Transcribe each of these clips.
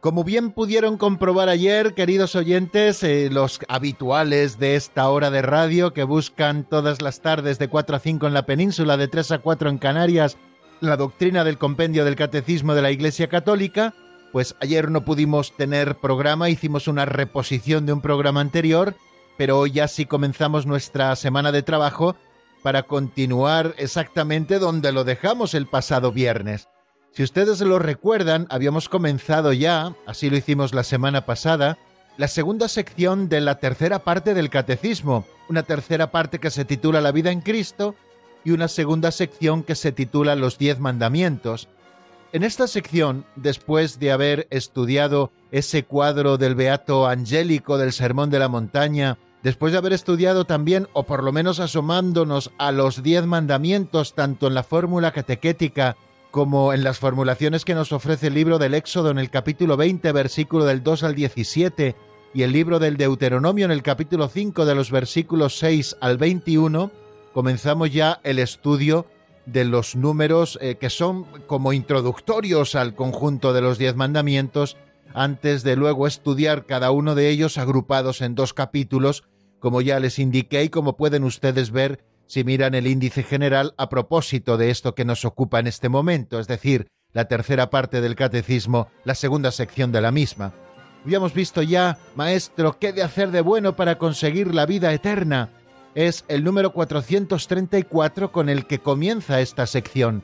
Como bien pudieron comprobar ayer, queridos oyentes, eh, los habituales de esta hora de radio que buscan todas las tardes de 4 a 5 en la península, de 3 a 4 en Canarias, la doctrina del compendio del Catecismo de la Iglesia Católica, pues ayer no pudimos tener programa, hicimos una reposición de un programa anterior, pero hoy ya sí comenzamos nuestra semana de trabajo para continuar exactamente donde lo dejamos el pasado viernes. Si ustedes lo recuerdan, habíamos comenzado ya, así lo hicimos la semana pasada, la segunda sección de la tercera parte del Catecismo, una tercera parte que se titula La vida en Cristo y una segunda sección que se titula Los diez mandamientos. En esta sección, después de haber estudiado ese cuadro del Beato Angélico del Sermón de la Montaña, después de haber estudiado también, o por lo menos asomándonos a los diez mandamientos, tanto en la fórmula catequética como en las formulaciones que nos ofrece el libro del Éxodo en el capítulo 20, versículo del 2 al 17, y el libro del Deuteronomio en el capítulo 5 de los versículos 6 al 21, comenzamos ya el estudio de los números eh, que son como introductorios al conjunto de los diez mandamientos, antes de luego estudiar cada uno de ellos agrupados en dos capítulos, como ya les indiqué y como pueden ustedes ver si miran el índice general a propósito de esto que nos ocupa en este momento, es decir, la tercera parte del catecismo, la segunda sección de la misma. Habíamos visto ya, maestro, qué de hacer de bueno para conseguir la vida eterna. Es el número 434 con el que comienza esta sección.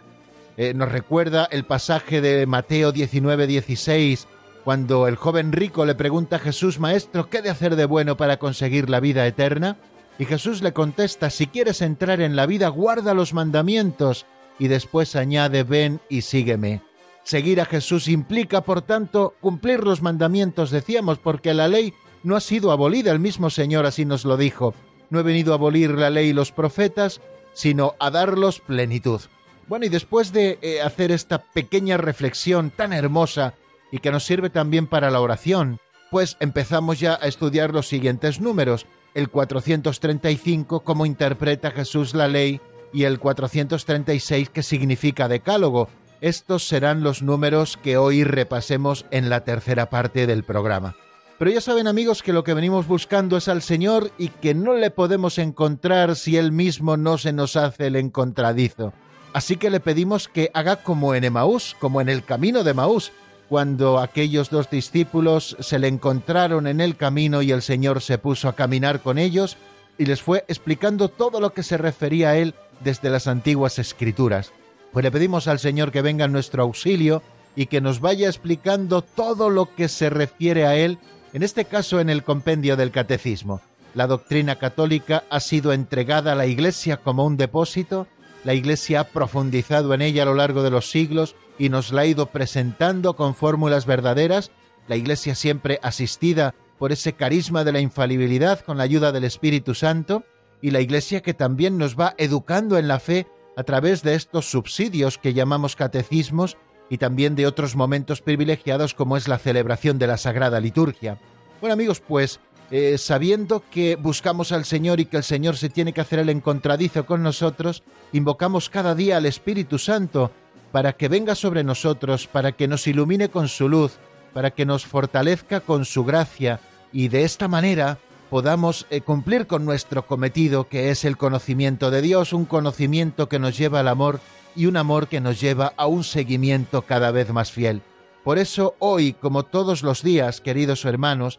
Eh, nos recuerda el pasaje de Mateo 19-16, cuando el joven rico le pregunta a Jesús, Maestro, ¿qué de hacer de bueno para conseguir la vida eterna? Y Jesús le contesta, si quieres entrar en la vida, guarda los mandamientos. Y después añade, ven y sígueme. Seguir a Jesús implica, por tanto, cumplir los mandamientos, decíamos, porque la ley no ha sido abolida, el mismo Señor así nos lo dijo. No he venido a abolir la ley y los profetas, sino a darlos plenitud. Bueno, y después de eh, hacer esta pequeña reflexión tan hermosa y que nos sirve también para la oración, pues empezamos ya a estudiar los siguientes números el 435 cómo interpreta Jesús la ley y el 436 qué significa decálogo. Estos serán los números que hoy repasemos en la tercera parte del programa. Pero ya saben amigos que lo que venimos buscando es al Señor y que no le podemos encontrar si Él mismo no se nos hace el encontradizo. Así que le pedimos que haga como en Emaús, como en el camino de Emaús, cuando aquellos dos discípulos se le encontraron en el camino y el Señor se puso a caminar con ellos y les fue explicando todo lo que se refería a él desde las antiguas escrituras. Pues le pedimos al Señor que venga en nuestro auxilio y que nos vaya explicando todo lo que se refiere a él, en este caso en el compendio del catecismo. La doctrina católica ha sido entregada a la Iglesia como un depósito, la Iglesia ha profundizado en ella a lo largo de los siglos, y nos la ha ido presentando con fórmulas verdaderas, la Iglesia siempre asistida por ese carisma de la infalibilidad con la ayuda del Espíritu Santo, y la Iglesia que también nos va educando en la fe a través de estos subsidios que llamamos catecismos y también de otros momentos privilegiados como es la celebración de la Sagrada Liturgia. Bueno amigos, pues eh, sabiendo que buscamos al Señor y que el Señor se tiene que hacer el encontradizo con nosotros, invocamos cada día al Espíritu Santo para que venga sobre nosotros, para que nos ilumine con su luz, para que nos fortalezca con su gracia y de esta manera podamos eh, cumplir con nuestro cometido que es el conocimiento de Dios, un conocimiento que nos lleva al amor y un amor que nos lleva a un seguimiento cada vez más fiel. Por eso hoy, como todos los días, queridos hermanos,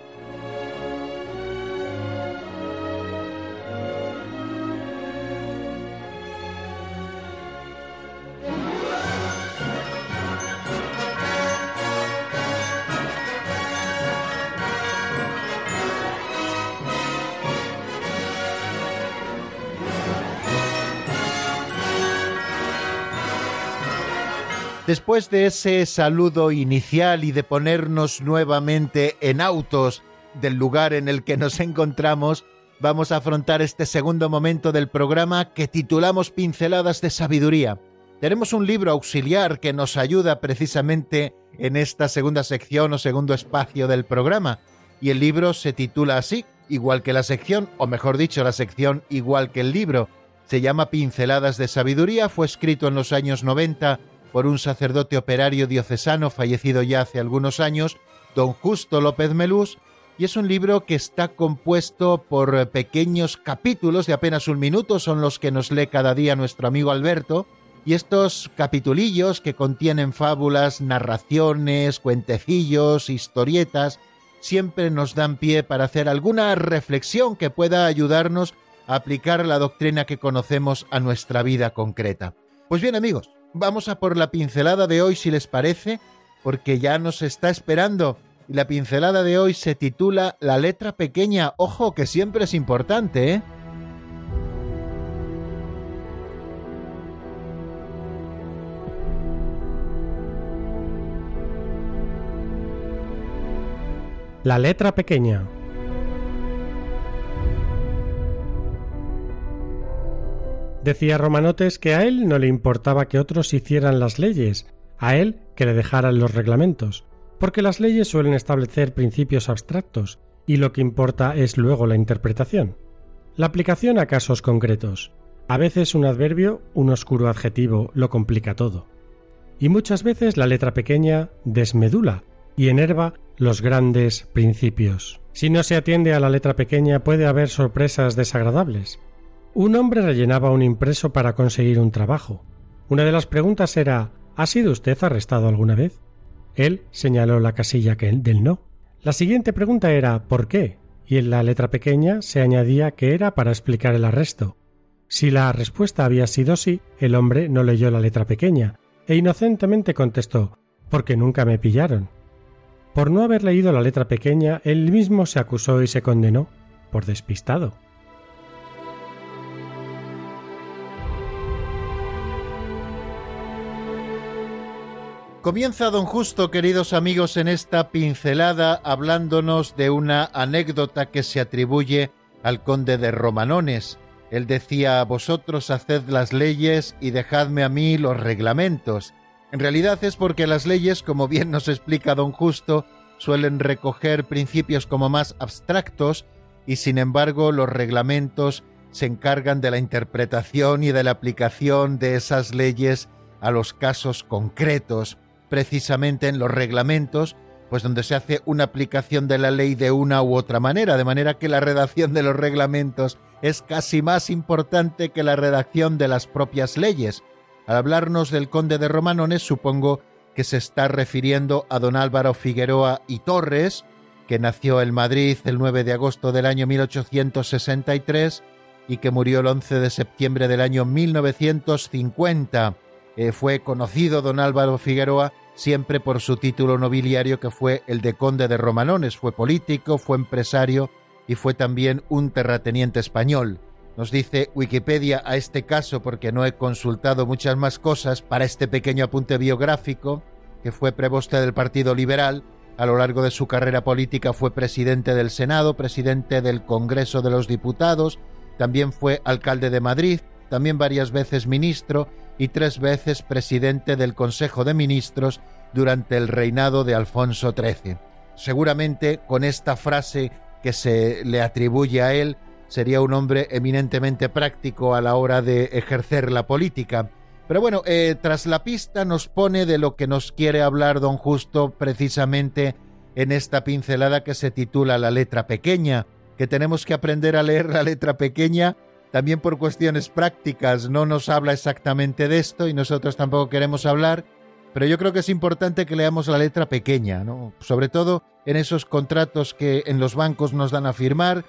Después de ese saludo inicial y de ponernos nuevamente en autos del lugar en el que nos encontramos, vamos a afrontar este segundo momento del programa que titulamos Pinceladas de Sabiduría. Tenemos un libro auxiliar que nos ayuda precisamente en esta segunda sección o segundo espacio del programa, y el libro se titula así, igual que la sección, o mejor dicho, la sección igual que el libro. Se llama Pinceladas de Sabiduría, fue escrito en los años 90 por un sacerdote operario diocesano fallecido ya hace algunos años, don Justo López Melús, y es un libro que está compuesto por pequeños capítulos de apenas un minuto, son los que nos lee cada día nuestro amigo Alberto, y estos capitulillos que contienen fábulas, narraciones, cuentecillos, historietas, siempre nos dan pie para hacer alguna reflexión que pueda ayudarnos a aplicar la doctrina que conocemos a nuestra vida concreta. Pues bien amigos, Vamos a por la pincelada de hoy, si les parece, porque ya nos está esperando. Y la pincelada de hoy se titula La letra pequeña. Ojo, que siempre es importante, ¿eh? La letra pequeña. Decía Romanotes que a él no le importaba que otros hicieran las leyes, a él que le dejaran los reglamentos, porque las leyes suelen establecer principios abstractos y lo que importa es luego la interpretación. La aplicación a casos concretos. A veces un adverbio, un oscuro adjetivo, lo complica todo. Y muchas veces la letra pequeña desmedula y enerva los grandes principios. Si no se atiende a la letra pequeña puede haber sorpresas desagradables. Un hombre rellenaba un impreso para conseguir un trabajo. Una de las preguntas era ¿Ha sido usted arrestado alguna vez? Él señaló la casilla que del no. La siguiente pregunta era ¿por qué? y en la letra pequeña se añadía que era para explicar el arresto. Si la respuesta había sido sí, el hombre no leyó la letra pequeña e inocentemente contestó porque nunca me pillaron. Por no haber leído la letra pequeña, él mismo se acusó y se condenó por despistado. Comienza don Justo, queridos amigos, en esta pincelada hablándonos de una anécdota que se atribuye al conde de Romanones. Él decía, vosotros haced las leyes y dejadme a mí los reglamentos. En realidad es porque las leyes, como bien nos explica don Justo, suelen recoger principios como más abstractos y sin embargo los reglamentos se encargan de la interpretación y de la aplicación de esas leyes a los casos concretos precisamente en los reglamentos, pues donde se hace una aplicación de la ley de una u otra manera, de manera que la redacción de los reglamentos es casi más importante que la redacción de las propias leyes. Al hablarnos del conde de Romanones, supongo que se está refiriendo a don Álvaro Figueroa y Torres, que nació en Madrid el 9 de agosto del año 1863 y que murió el 11 de septiembre del año 1950. Eh, fue conocido don Álvaro Figueroa siempre por su título nobiliario que fue el de conde de Romanones. Fue político, fue empresario y fue también un terrateniente español. Nos dice Wikipedia a este caso porque no he consultado muchas más cosas para este pequeño apunte biográfico, que fue preboste del Partido Liberal, a lo largo de su carrera política fue presidente del Senado, presidente del Congreso de los Diputados, también fue alcalde de Madrid, también varias veces ministro y tres veces presidente del Consejo de Ministros durante el reinado de Alfonso XIII. Seguramente con esta frase que se le atribuye a él, sería un hombre eminentemente práctico a la hora de ejercer la política. Pero bueno, eh, tras la pista nos pone de lo que nos quiere hablar don Justo precisamente en esta pincelada que se titula La letra pequeña, que tenemos que aprender a leer la letra pequeña también por cuestiones prácticas. No nos habla exactamente de esto y nosotros tampoco queremos hablar, pero yo creo que es importante que leamos la letra pequeña, ¿no? Sobre todo en esos contratos que en los bancos nos dan a firmar,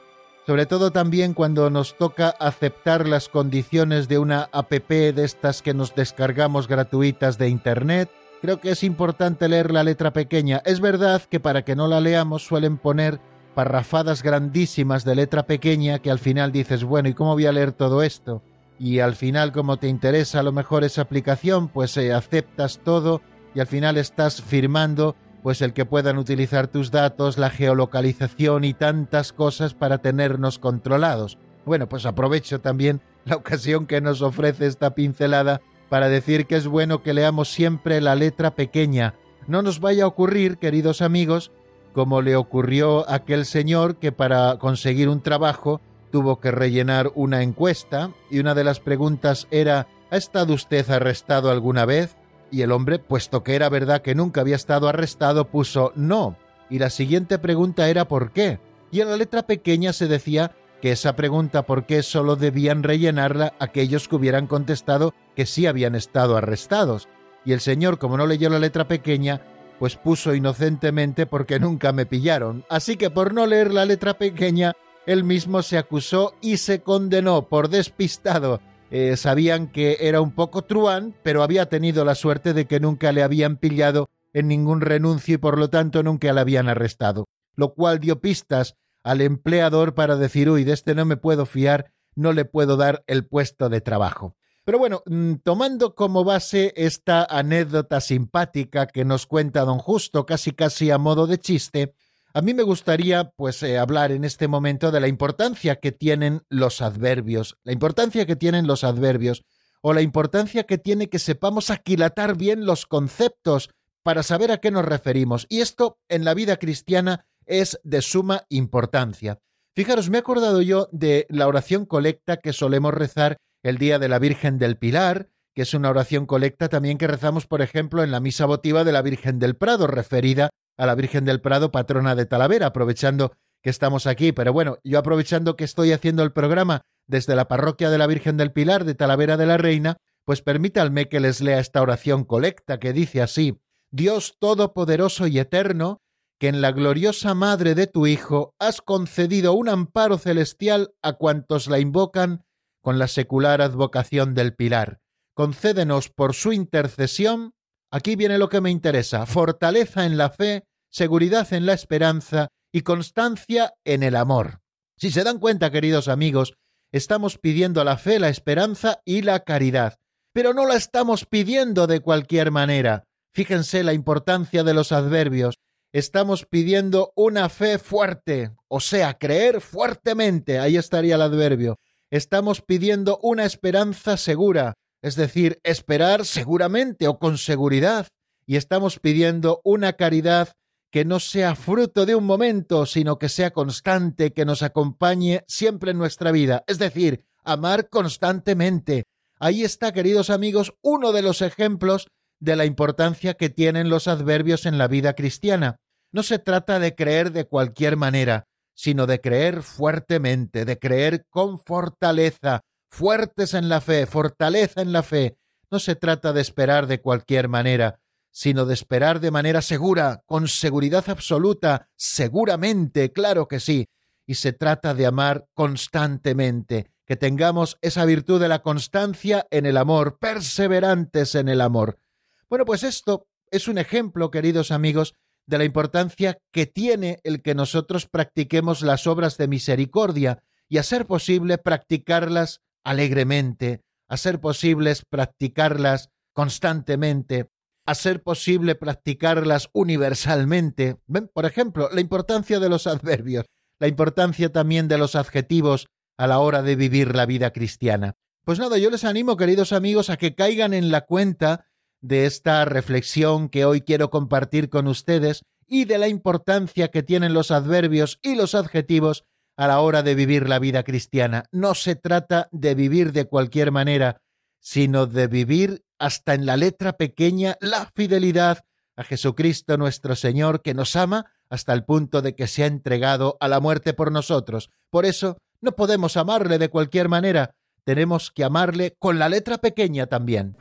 sobre todo también cuando nos toca aceptar las condiciones de una APP de estas que nos descargamos gratuitas de Internet. Creo que es importante leer la letra pequeña. Es verdad que para que no la leamos suelen poner parrafadas grandísimas de letra pequeña que al final dices, bueno, ¿y cómo voy a leer todo esto? Y al final, como te interesa a lo mejor esa aplicación, pues eh, aceptas todo y al final estás firmando pues el que puedan utilizar tus datos, la geolocalización y tantas cosas para tenernos controlados. Bueno, pues aprovecho también la ocasión que nos ofrece esta pincelada para decir que es bueno que leamos siempre la letra pequeña. No nos vaya a ocurrir, queridos amigos, como le ocurrió a aquel señor que para conseguir un trabajo tuvo que rellenar una encuesta y una de las preguntas era ¿Ha estado usted arrestado alguna vez? Y el hombre, puesto que era verdad que nunca había estado arrestado, puso no. Y la siguiente pregunta era ¿por qué? Y en la letra pequeña se decía que esa pregunta ¿por qué? solo debían rellenarla aquellos que hubieran contestado que sí habían estado arrestados. Y el señor, como no leyó la letra pequeña, pues puso inocentemente porque nunca me pillaron. Así que por no leer la letra pequeña, él mismo se acusó y se condenó por despistado eh, sabían que era un poco truán, pero había tenido la suerte de que nunca le habían pillado en ningún renuncio y por lo tanto nunca le habían arrestado, lo cual dio pistas al empleador para decir, uy, de este no me puedo fiar, no le puedo dar el puesto de trabajo. Pero bueno, mm, tomando como base esta anécdota simpática que nos cuenta don Justo, casi casi a modo de chiste, a mí me gustaría, pues, eh, hablar en este momento de la importancia que tienen los adverbios, la importancia que tienen los adverbios, o la importancia que tiene que sepamos aquilatar bien los conceptos para saber a qué nos referimos. Y esto en la vida cristiana es de suma importancia. Fijaros, me he acordado yo de la oración colecta que solemos rezar el día de la Virgen del Pilar, que es una oración colecta también que rezamos, por ejemplo, en la misa votiva de la Virgen del Prado, referida a la Virgen del Prado, patrona de Talavera, aprovechando que estamos aquí. Pero bueno, yo aprovechando que estoy haciendo el programa desde la parroquia de la Virgen del Pilar de Talavera de la Reina, pues permítanme que les lea esta oración colecta que dice así, Dios Todopoderoso y Eterno, que en la gloriosa Madre de tu Hijo has concedido un amparo celestial a cuantos la invocan con la secular advocación del Pilar. Concédenos por su intercesión Aquí viene lo que me interesa, fortaleza en la fe, seguridad en la esperanza y constancia en el amor. Si se dan cuenta, queridos amigos, estamos pidiendo la fe, la esperanza y la caridad, pero no la estamos pidiendo de cualquier manera. Fíjense la importancia de los adverbios. Estamos pidiendo una fe fuerte, o sea, creer fuertemente, ahí estaría el adverbio. Estamos pidiendo una esperanza segura, es decir, esperar seguramente o con seguridad, y estamos pidiendo una caridad que no sea fruto de un momento, sino que sea constante, que nos acompañe siempre en nuestra vida, es decir, amar constantemente. Ahí está, queridos amigos, uno de los ejemplos de la importancia que tienen los adverbios en la vida cristiana. No se trata de creer de cualquier manera, sino de creer fuertemente, de creer con fortaleza, fuertes en la fe, fortaleza en la fe. No se trata de esperar de cualquier manera, sino de esperar de manera segura, con seguridad absoluta, seguramente, claro que sí. Y se trata de amar constantemente, que tengamos esa virtud de la constancia en el amor, perseverantes en el amor. Bueno, pues esto es un ejemplo, queridos amigos, de la importancia que tiene el que nosotros practiquemos las obras de misericordia y a ser posible practicarlas alegremente, a ser posibles practicarlas constantemente, a ser posible practicarlas universalmente. ¿Ven? Por ejemplo, la importancia de los adverbios, la importancia también de los adjetivos a la hora de vivir la vida cristiana. Pues nada, yo les animo, queridos amigos, a que caigan en la cuenta de esta reflexión que hoy quiero compartir con ustedes y de la importancia que tienen los adverbios y los adjetivos a la hora de vivir la vida cristiana. No se trata de vivir de cualquier manera, sino de vivir hasta en la letra pequeña la fidelidad a Jesucristo nuestro Señor, que nos ama hasta el punto de que se ha entregado a la muerte por nosotros. Por eso no podemos amarle de cualquier manera, tenemos que amarle con la letra pequeña también.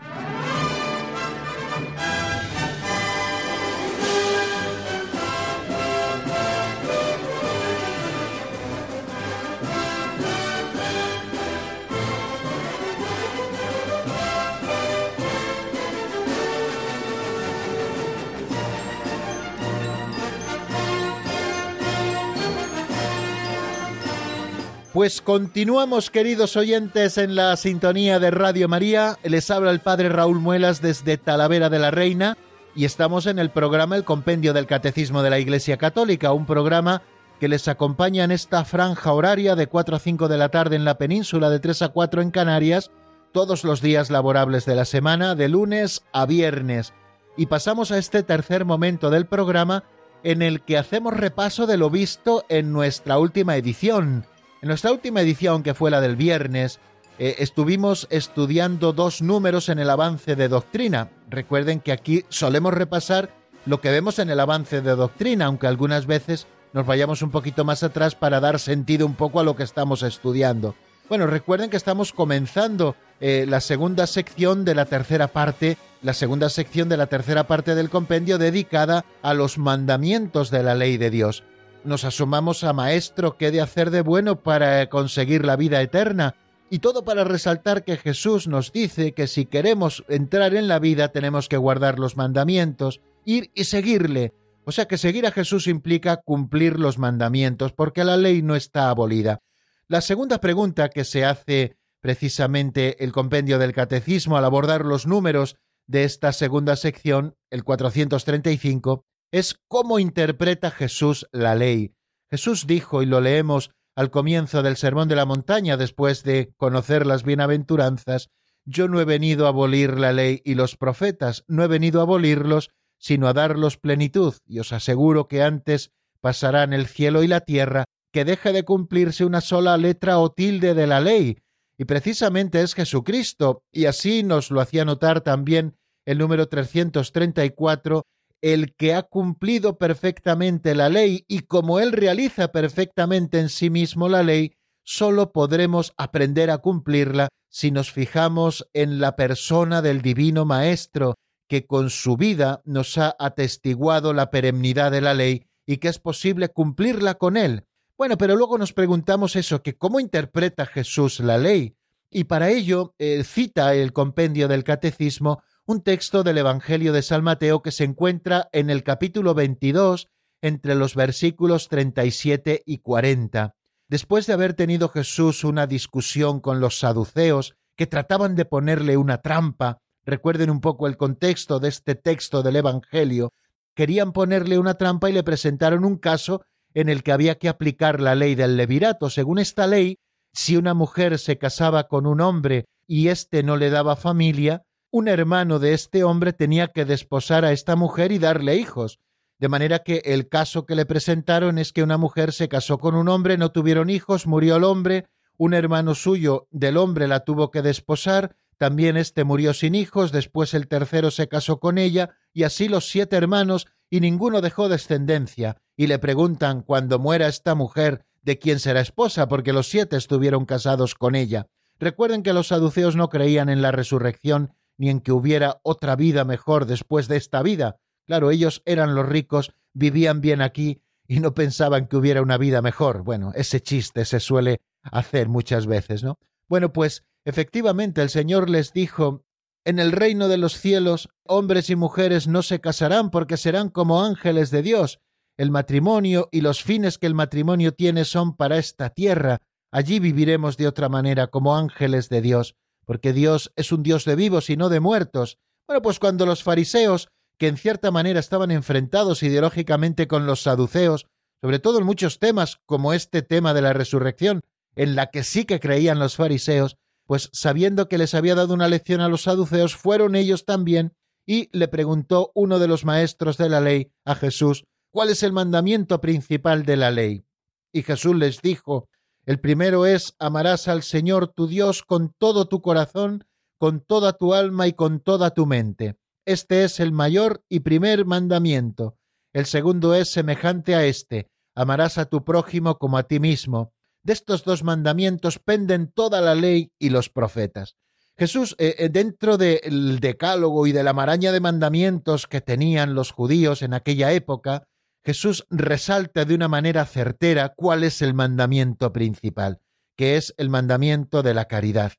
Pues continuamos, queridos oyentes, en la sintonía de Radio María. Les habla el Padre Raúl Muelas desde Talavera de la Reina y estamos en el programa El Compendio del Catecismo de la Iglesia Católica, un programa que les acompaña en esta franja horaria de 4 a 5 de la tarde en la península, de 3 a 4 en Canarias, todos los días laborables de la semana, de lunes a viernes. Y pasamos a este tercer momento del programa en el que hacemos repaso de lo visto en nuestra última edición en nuestra última edición, que fue la del viernes, eh, estuvimos estudiando dos números en el avance de doctrina. Recuerden que aquí solemos repasar lo que vemos en el avance de doctrina, aunque algunas veces nos vayamos un poquito más atrás para dar sentido un poco a lo que estamos estudiando. Bueno, recuerden que estamos comenzando eh, la segunda sección de la tercera parte, la segunda sección de la tercera parte del compendio dedicada a los mandamientos de la ley de Dios nos asomamos a Maestro, ¿qué de hacer de bueno para conseguir la vida eterna? Y todo para resaltar que Jesús nos dice que si queremos entrar en la vida tenemos que guardar los mandamientos, ir y seguirle. O sea que seguir a Jesús implica cumplir los mandamientos, porque la ley no está abolida. La segunda pregunta que se hace precisamente el compendio del catecismo al abordar los números de esta segunda sección, el 435, es cómo interpreta Jesús la ley. Jesús dijo, y lo leemos al comienzo del Sermón de la Montaña, después de conocer las bienaventuranzas, yo no he venido a abolir la ley y los profetas, no he venido a abolirlos, sino a darlos plenitud, y os aseguro que antes pasarán el cielo y la tierra que deje de cumplirse una sola letra o tilde de la ley, y precisamente es Jesucristo, y así nos lo hacía notar también el número 334 el que ha cumplido perfectamente la ley y como él realiza perfectamente en sí mismo la ley, sólo podremos aprender a cumplirla si nos fijamos en la persona del Divino Maestro, que con su vida nos ha atestiguado la perennidad de la ley y que es posible cumplirla con él. Bueno, pero luego nos preguntamos eso, que cómo interpreta Jesús la ley. Y para ello eh, cita el compendio del Catecismo un texto del Evangelio de San Mateo que se encuentra en el capítulo 22 entre los versículos 37 y 40. Después de haber tenido Jesús una discusión con los saduceos que trataban de ponerle una trampa, recuerden un poco el contexto de este texto del Evangelio, querían ponerle una trampa y le presentaron un caso en el que había que aplicar la ley del levirato. Según esta ley, si una mujer se casaba con un hombre y éste no le daba familia, un hermano de este hombre tenía que desposar a esta mujer y darle hijos. De manera que el caso que le presentaron es que una mujer se casó con un hombre, no tuvieron hijos, murió el hombre, un hermano suyo del hombre la tuvo que desposar, también éste murió sin hijos, después el tercero se casó con ella, y así los siete hermanos, y ninguno dejó descendencia, y le preguntan cuando muera esta mujer de quién será esposa, porque los siete estuvieron casados con ella. Recuerden que los saduceos no creían en la resurrección ni en que hubiera otra vida mejor después de esta vida. Claro, ellos eran los ricos, vivían bien aquí y no pensaban que hubiera una vida mejor. Bueno, ese chiste se suele hacer muchas veces, ¿no? Bueno, pues efectivamente el Señor les dijo en el reino de los cielos hombres y mujeres no se casarán porque serán como ángeles de Dios. El matrimonio y los fines que el matrimonio tiene son para esta tierra. Allí viviremos de otra manera como ángeles de Dios porque Dios es un Dios de vivos y no de muertos. Bueno, pues cuando los fariseos, que en cierta manera estaban enfrentados ideológicamente con los saduceos, sobre todo en muchos temas como este tema de la resurrección, en la que sí que creían los fariseos, pues sabiendo que les había dado una lección a los saduceos, fueron ellos también y le preguntó uno de los maestros de la ley a Jesús, ¿cuál es el mandamiento principal de la ley? Y Jesús les dijo, el primero es amarás al Señor tu Dios con todo tu corazón, con toda tu alma y con toda tu mente. Este es el mayor y primer mandamiento. El segundo es semejante a este, amarás a tu prójimo como a ti mismo. De estos dos mandamientos penden toda la ley y los profetas. Jesús, eh, eh, dentro del decálogo y de la maraña de mandamientos que tenían los judíos en aquella época, Jesús resalta de una manera certera cuál es el mandamiento principal, que es el mandamiento de la caridad.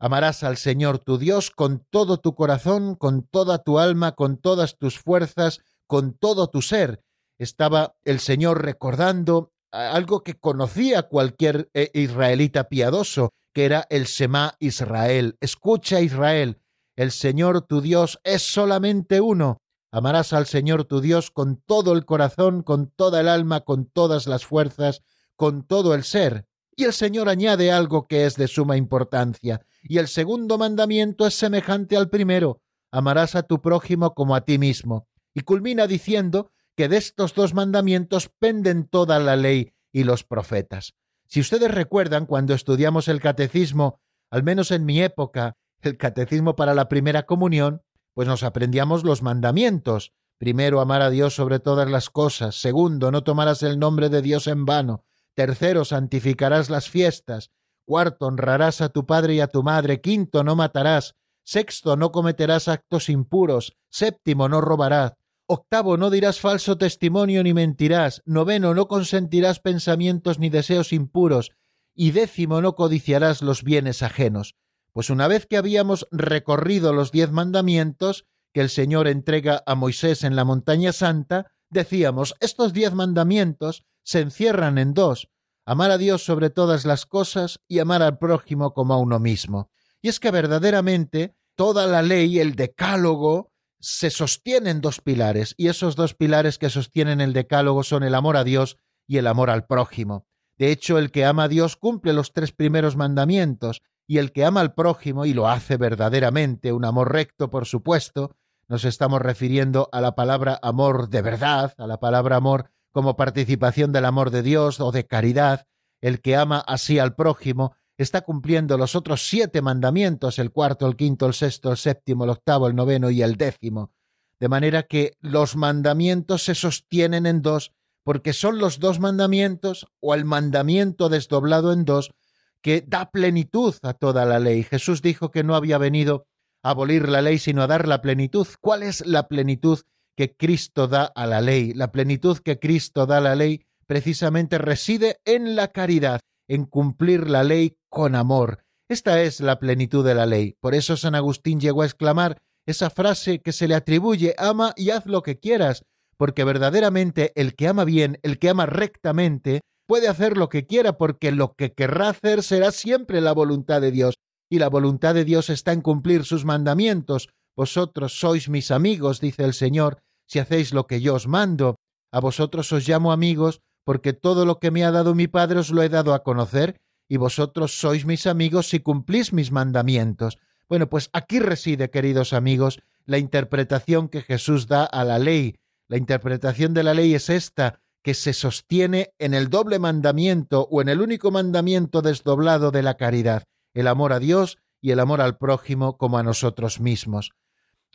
Amarás al Señor tu Dios con todo tu corazón, con toda tu alma, con todas tus fuerzas, con todo tu ser. Estaba el Señor recordando algo que conocía cualquier eh, israelita piadoso, que era el Semá Israel. Escucha Israel, el Señor tu Dios es solamente uno. Amarás al Señor tu Dios con todo el corazón, con toda el alma, con todas las fuerzas, con todo el ser. Y el Señor añade algo que es de suma importancia. Y el segundo mandamiento es semejante al primero. Amarás a tu prójimo como a ti mismo. Y culmina diciendo que de estos dos mandamientos penden toda la ley y los profetas. Si ustedes recuerdan, cuando estudiamos el catecismo, al menos en mi época, el catecismo para la primera comunión, pues nos aprendíamos los mandamientos. Primero, amar a Dios sobre todas las cosas. Segundo, no tomarás el nombre de Dios en vano. Tercero, santificarás las fiestas. Cuarto, honrarás a tu padre y a tu madre. Quinto, no matarás. Sexto, no cometerás actos impuros. Séptimo, no robarás. Octavo, no dirás falso testimonio ni mentirás. Noveno, no consentirás pensamientos ni deseos impuros. Y décimo, no codiciarás los bienes ajenos. Pues una vez que habíamos recorrido los diez mandamientos que el Señor entrega a Moisés en la montaña santa, decíamos, estos diez mandamientos se encierran en dos, amar a Dios sobre todas las cosas y amar al prójimo como a uno mismo. Y es que verdaderamente toda la ley, el decálogo, se sostienen dos pilares, y esos dos pilares que sostienen el decálogo son el amor a Dios y el amor al prójimo. De hecho, el que ama a Dios cumple los tres primeros mandamientos, y el que ama al prójimo, y lo hace verdaderamente, un amor recto, por supuesto, nos estamos refiriendo a la palabra amor de verdad, a la palabra amor como participación del amor de Dios o de caridad, el que ama así al prójimo, está cumpliendo los otros siete mandamientos, el cuarto, el quinto, el sexto, el séptimo, el octavo, el noveno y el décimo. De manera que los mandamientos se sostienen en dos, porque son los dos mandamientos o el mandamiento desdoblado en dos que da plenitud a toda la ley. Jesús dijo que no había venido a abolir la ley, sino a dar la plenitud. ¿Cuál es la plenitud que Cristo da a la ley? La plenitud que Cristo da a la ley precisamente reside en la caridad, en cumplir la ley con amor. Esta es la plenitud de la ley. Por eso San Agustín llegó a exclamar esa frase que se le atribuye, ama y haz lo que quieras, porque verdaderamente el que ama bien, el que ama rectamente, puede hacer lo que quiera, porque lo que querrá hacer será siempre la voluntad de Dios, y la voluntad de Dios está en cumplir sus mandamientos. Vosotros sois mis amigos, dice el Señor, si hacéis lo que yo os mando. A vosotros os llamo amigos, porque todo lo que me ha dado mi Padre os lo he dado a conocer, y vosotros sois mis amigos si cumplís mis mandamientos. Bueno, pues aquí reside, queridos amigos, la interpretación que Jesús da a la ley. La interpretación de la ley es esta, que se sostiene en el doble mandamiento o en el único mandamiento desdoblado de la caridad, el amor a Dios y el amor al prójimo como a nosotros mismos.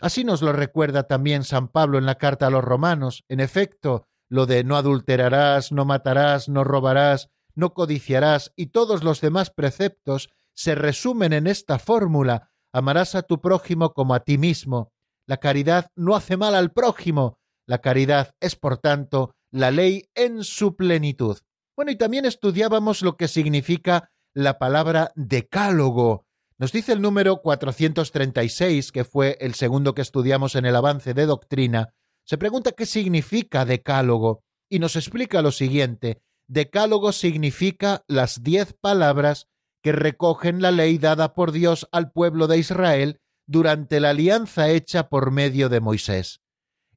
Así nos lo recuerda también San Pablo en la carta a los romanos. En efecto, lo de no adulterarás, no matarás, no robarás, no codiciarás y todos los demás preceptos se resumen en esta fórmula amarás a tu prójimo como a ti mismo. La caridad no hace mal al prójimo. La caridad es, por tanto, la ley en su plenitud. Bueno, y también estudiábamos lo que significa la palabra decálogo. Nos dice el número 436, que fue el segundo que estudiamos en el avance de doctrina, se pregunta qué significa decálogo y nos explica lo siguiente. Decálogo significa las diez palabras que recogen la ley dada por Dios al pueblo de Israel durante la alianza hecha por medio de Moisés.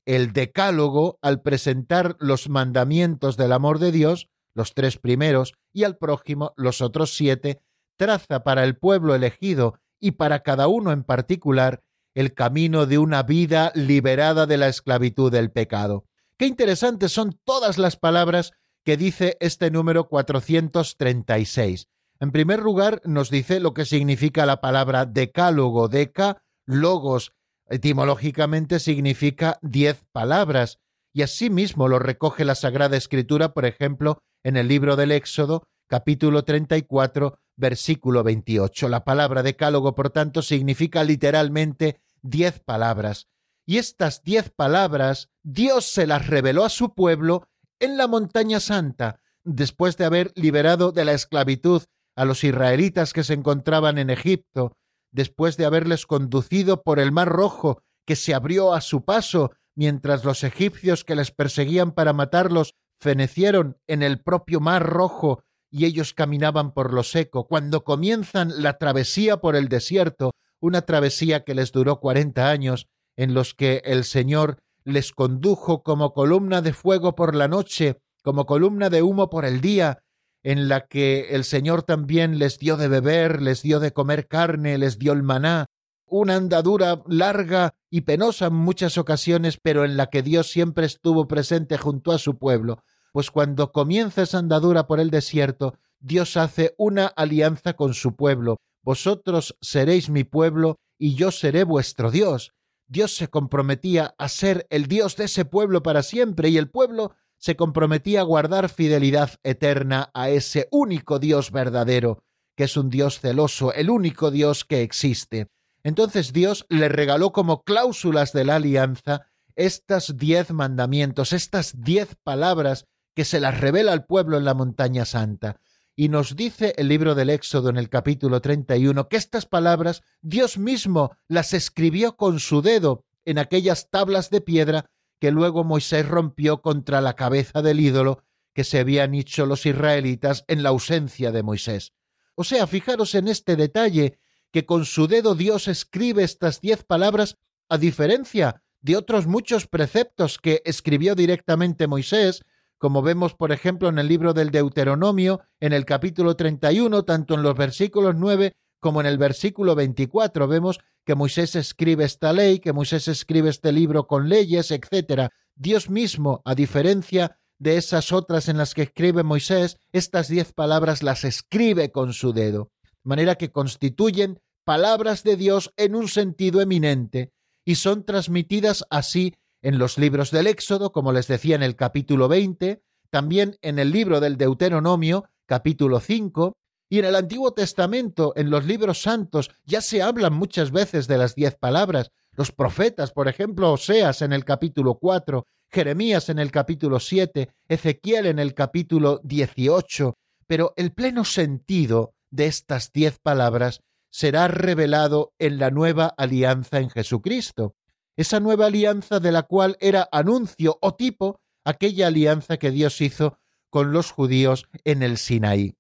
El decálogo, al presentar los mandamientos del amor de Dios, los tres primeros, y al prójimo, los otros siete, traza para el pueblo elegido y para cada uno en particular el camino de una vida liberada de la esclavitud del pecado. Qué interesantes son todas las palabras que dice este número 436. En primer lugar, nos dice lo que significa la palabra decálogo, deca, logos, etimológicamente significa diez palabras, y asimismo lo recoge la Sagrada Escritura, por ejemplo, en el libro del Éxodo, capítulo 34, versículo 28. La palabra decálogo, por tanto, significa literalmente diez palabras. Y estas diez palabras Dios se las reveló a su pueblo en la montaña santa, después de haber liberado de la esclavitud a los israelitas que se encontraban en Egipto, después de haberles conducido por el mar rojo que se abrió a su paso, mientras los egipcios que les perseguían para matarlos fenecieron en el propio mar rojo y ellos caminaban por lo seco, cuando comienzan la travesía por el desierto, una travesía que les duró cuarenta años, en los que el Señor les condujo como columna de fuego por la noche, como columna de humo por el día, en la que el Señor también les dio de beber, les dio de comer carne, les dio el maná, una andadura larga y penosa en muchas ocasiones, pero en la que Dios siempre estuvo presente junto a su pueblo, pues cuando comienza esa andadura por el desierto, Dios hace una alianza con su pueblo. Vosotros seréis mi pueblo y yo seré vuestro Dios. Dios se comprometía a ser el Dios de ese pueblo para siempre y el pueblo se comprometía a guardar fidelidad eterna a ese único Dios verdadero, que es un Dios celoso, el único Dios que existe. Entonces Dios le regaló como cláusulas de la alianza estas diez mandamientos, estas diez palabras que se las revela al pueblo en la montaña santa. Y nos dice el libro del Éxodo en el capítulo 31 que estas palabras Dios mismo las escribió con su dedo en aquellas tablas de piedra que luego Moisés rompió contra la cabeza del ídolo que se habían hecho los israelitas en la ausencia de Moisés. O sea, fijaros en este detalle, que con su dedo Dios escribe estas diez palabras, a diferencia de otros muchos preceptos que escribió directamente Moisés, como vemos, por ejemplo, en el libro del Deuteronomio, en el capítulo 31, tanto en los versículos 9 como en el versículo 24, vemos que Moisés escribe esta ley, que Moisés escribe este libro con leyes, etc. Dios mismo, a diferencia de esas otras en las que escribe Moisés, estas diez palabras las escribe con su dedo, de manera que constituyen palabras de Dios en un sentido eminente, y son transmitidas así en los libros del Éxodo, como les decía en el capítulo 20, también en el libro del Deuteronomio, capítulo 5, y en el Antiguo Testamento, en los libros santos, ya se hablan muchas veces de las diez palabras. Los profetas, por ejemplo, Oseas en el capítulo 4, Jeremías en el capítulo 7, Ezequiel en el capítulo 18. Pero el pleno sentido de estas diez palabras será revelado en la nueva alianza en Jesucristo. Esa nueva alianza de la cual era anuncio o tipo aquella alianza que Dios hizo con los judíos en el Sinaí.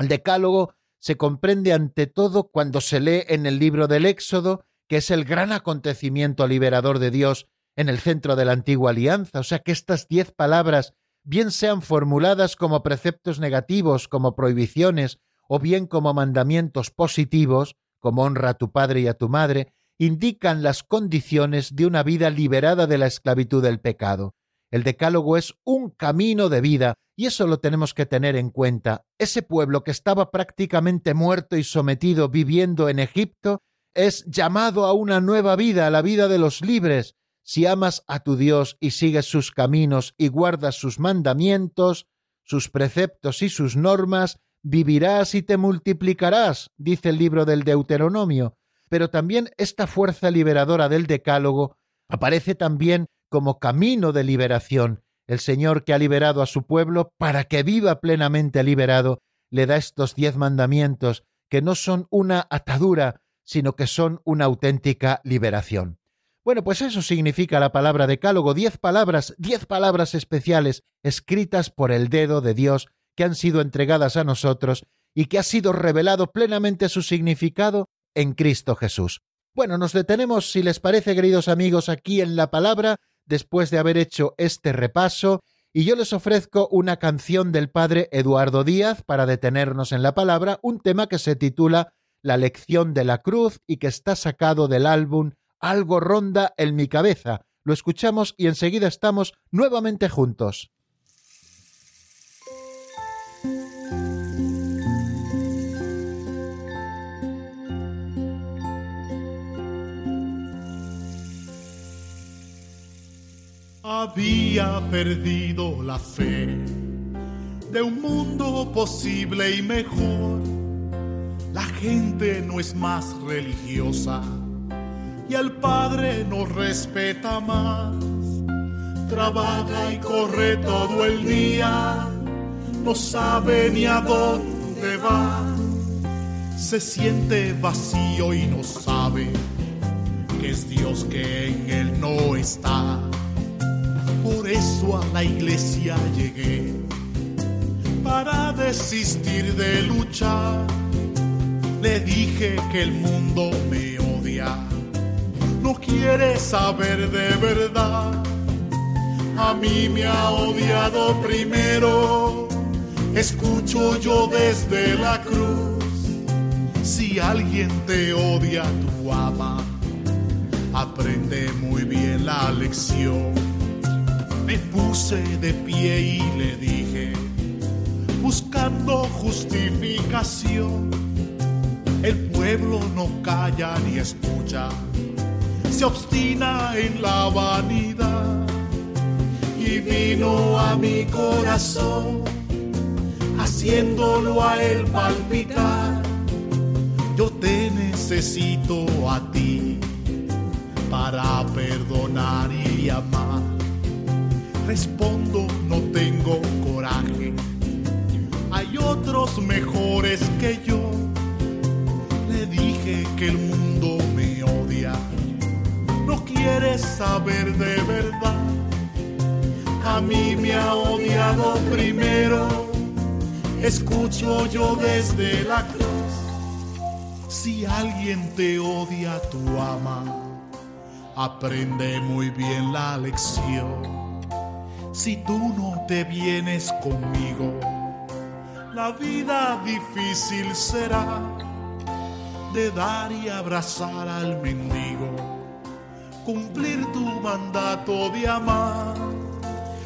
El decálogo se comprende ante todo cuando se lee en el libro del Éxodo, que es el gran acontecimiento liberador de Dios en el centro de la antigua alianza. O sea que estas diez palabras, bien sean formuladas como preceptos negativos, como prohibiciones, o bien como mandamientos positivos, como honra a tu padre y a tu madre, indican las condiciones de una vida liberada de la esclavitud del pecado. El decálogo es un camino de vida y eso lo tenemos que tener en cuenta. Ese pueblo que estaba prácticamente muerto y sometido viviendo en Egipto es llamado a una nueva vida, a la vida de los libres. Si amas a tu Dios y sigues sus caminos y guardas sus mandamientos, sus preceptos y sus normas, vivirás y te multiplicarás, dice el libro del Deuteronomio. Pero también esta fuerza liberadora del Decálogo aparece también como camino de liberación. El Señor que ha liberado a su pueblo para que viva plenamente liberado, le da estos diez mandamientos que no son una atadura, sino que son una auténtica liberación. Bueno, pues eso significa la palabra decálogo, diez palabras, diez palabras especiales escritas por el dedo de Dios que han sido entregadas a nosotros y que ha sido revelado plenamente su significado en Cristo Jesús. Bueno, nos detenemos, si les parece, queridos amigos, aquí en la palabra después de haber hecho este repaso, y yo les ofrezco una canción del padre Eduardo Díaz para detenernos en la palabra, un tema que se titula La lección de la cruz y que está sacado del álbum Algo ronda en mi cabeza. Lo escuchamos y enseguida estamos nuevamente juntos. Había perdido la fe de un mundo posible y mejor. La gente no es más religiosa y al Padre no respeta más. Trabaja y corre todo el día, no sabe ni a dónde va. Se siente vacío y no sabe que es Dios que en él no está. Por eso a la iglesia llegué, para desistir de luchar. Le dije que el mundo me odia, no quiere saber de verdad. A mí me ha odiado primero, escucho yo desde la cruz. Si alguien te odia, tú ama aprende muy bien la lección. Me puse de pie y le dije, buscando justificación, el pueblo no calla ni escucha, se obstina en la vanidad y vino a mi corazón, haciéndolo a él palpitar. Yo te necesito a ti para perdonar y amar. Respondo, no tengo coraje. Hay otros mejores que yo. Le dije que el mundo me odia. No quiere saber de verdad. A mí me ha odiado primero. Escucho yo desde la cruz. Si alguien te odia, tú ama aprende muy bien la lección. Si tú no te vienes conmigo, la vida difícil será de dar y abrazar al mendigo, cumplir tu mandato de amar.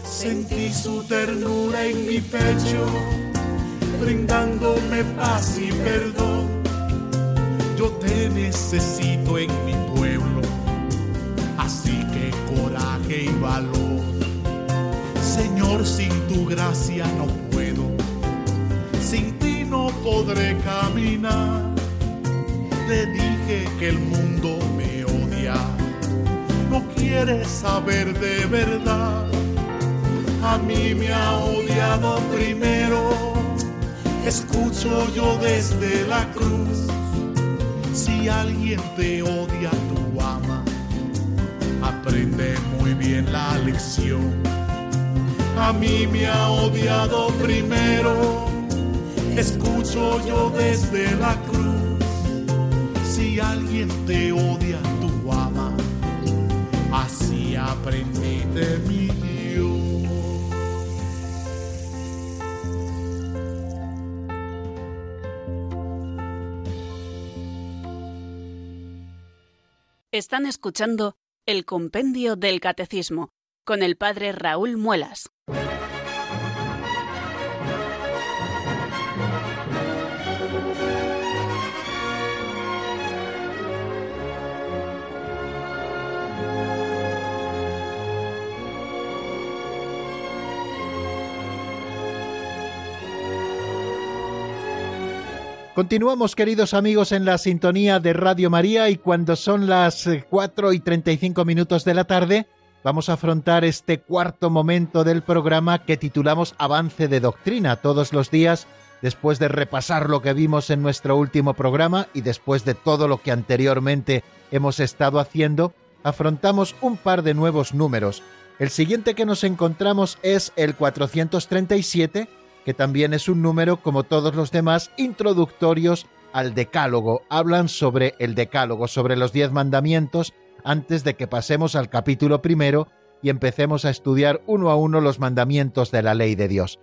Sentí su ternura en mi pecho, brindándome paz y perdón. Yo te necesito en mi pueblo coraje y valor. Señor, sin tu gracia no puedo, sin ti no podré caminar. Le dije que el mundo me odia, no quiere saber de verdad. A mí me ha odiado primero, escucho yo desde la cruz. Si alguien te odia, tú ama aprende muy bien la lección. A mí me ha odiado primero, escucho yo desde la cruz. Si alguien te odia, tú ama, así aprendí de mi Dios. Están escuchando el Compendio del Catecismo con el Padre Raúl Muelas. Continuamos, queridos amigos, en la sintonía de Radio María y cuando son las 4 eh, y 35 minutos de la tarde, vamos a afrontar este cuarto momento del programa que titulamos Avance de Doctrina. Todos los días, después de repasar lo que vimos en nuestro último programa y después de todo lo que anteriormente hemos estado haciendo, afrontamos un par de nuevos números. El siguiente que nos encontramos es el 437 que también es un número como todos los demás introductorios al Decálogo. Hablan sobre el Decálogo, sobre los diez mandamientos, antes de que pasemos al capítulo primero y empecemos a estudiar uno a uno los mandamientos de la ley de Dios.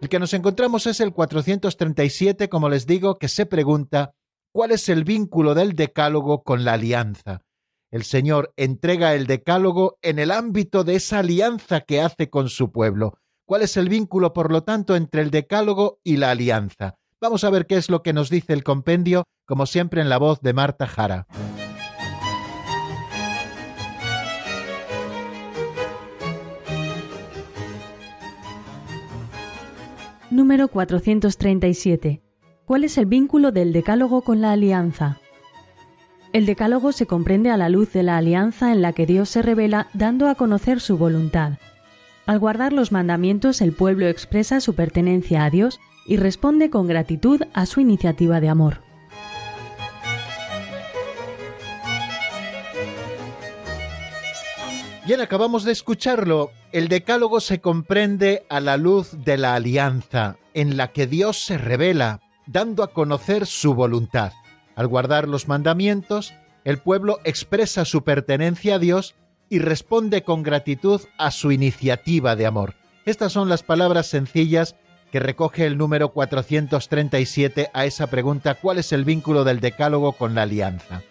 El que nos encontramos es el 437, como les digo, que se pregunta ¿cuál es el vínculo del Decálogo con la alianza? El Señor entrega el Decálogo en el ámbito de esa alianza que hace con su pueblo. ¿Cuál es el vínculo, por lo tanto, entre el Decálogo y la Alianza? Vamos a ver qué es lo que nos dice el compendio, como siempre en la voz de Marta Jara. Número 437. ¿Cuál es el vínculo del Decálogo con la alianza? El Decálogo se comprende a la luz de la alianza en la que Dios se revela dando a conocer su voluntad. Al guardar los mandamientos el pueblo expresa su pertenencia a Dios y responde con gratitud a su iniciativa de amor. Bien, acabamos de escucharlo. El decálogo se comprende a la luz de la alianza, en la que Dios se revela, dando a conocer su voluntad. Al guardar los mandamientos, el pueblo expresa su pertenencia a Dios y responde con gratitud a su iniciativa de amor. Estas son las palabras sencillas que recoge el número 437 a esa pregunta ¿cuál es el vínculo del decálogo con la alianza?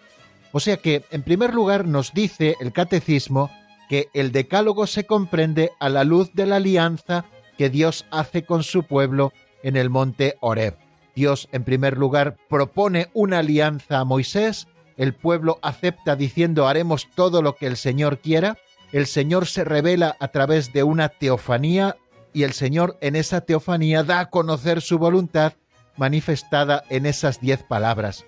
O sea que, en primer lugar, nos dice el catecismo que el decálogo se comprende a la luz de la alianza que Dios hace con su pueblo en el monte Horeb. Dios, en primer lugar, propone una alianza a Moisés, el pueblo acepta diciendo haremos todo lo que el Señor quiera, el Señor se revela a través de una teofanía y el Señor en esa teofanía da a conocer su voluntad manifestada en esas diez palabras.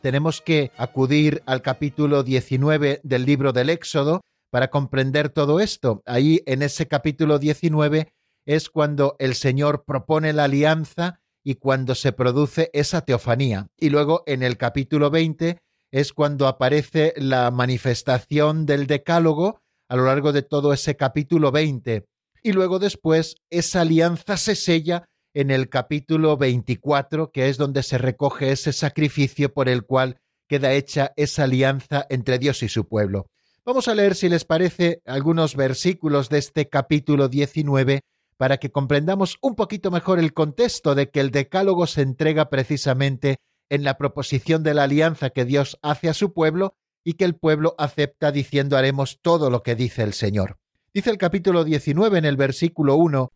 Tenemos que acudir al capítulo 19 del libro del Éxodo para comprender todo esto. Ahí en ese capítulo 19 es cuando el Señor propone la alianza y cuando se produce esa teofanía. Y luego en el capítulo 20 es cuando aparece la manifestación del decálogo a lo largo de todo ese capítulo 20. Y luego después esa alianza se sella en el capítulo 24, que es donde se recoge ese sacrificio por el cual queda hecha esa alianza entre Dios y su pueblo. Vamos a leer, si les parece, algunos versículos de este capítulo 19 para que comprendamos un poquito mejor el contexto de que el decálogo se entrega precisamente en la proposición de la alianza que Dios hace a su pueblo y que el pueblo acepta diciendo haremos todo lo que dice el Señor. Dice el capítulo 19 en el versículo 1,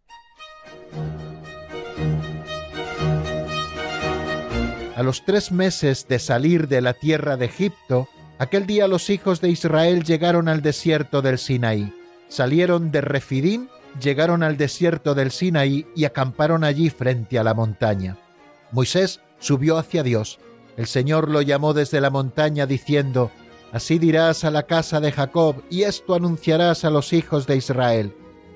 A los tres meses de salir de la tierra de Egipto, aquel día los hijos de Israel llegaron al desierto del Sinaí. Salieron de Refidín llegaron al desierto del Sinaí y acamparon allí frente a la montaña. Moisés subió hacia Dios. El Señor lo llamó desde la montaña diciendo, Así dirás a la casa de Jacob, y esto anunciarás a los hijos de Israel.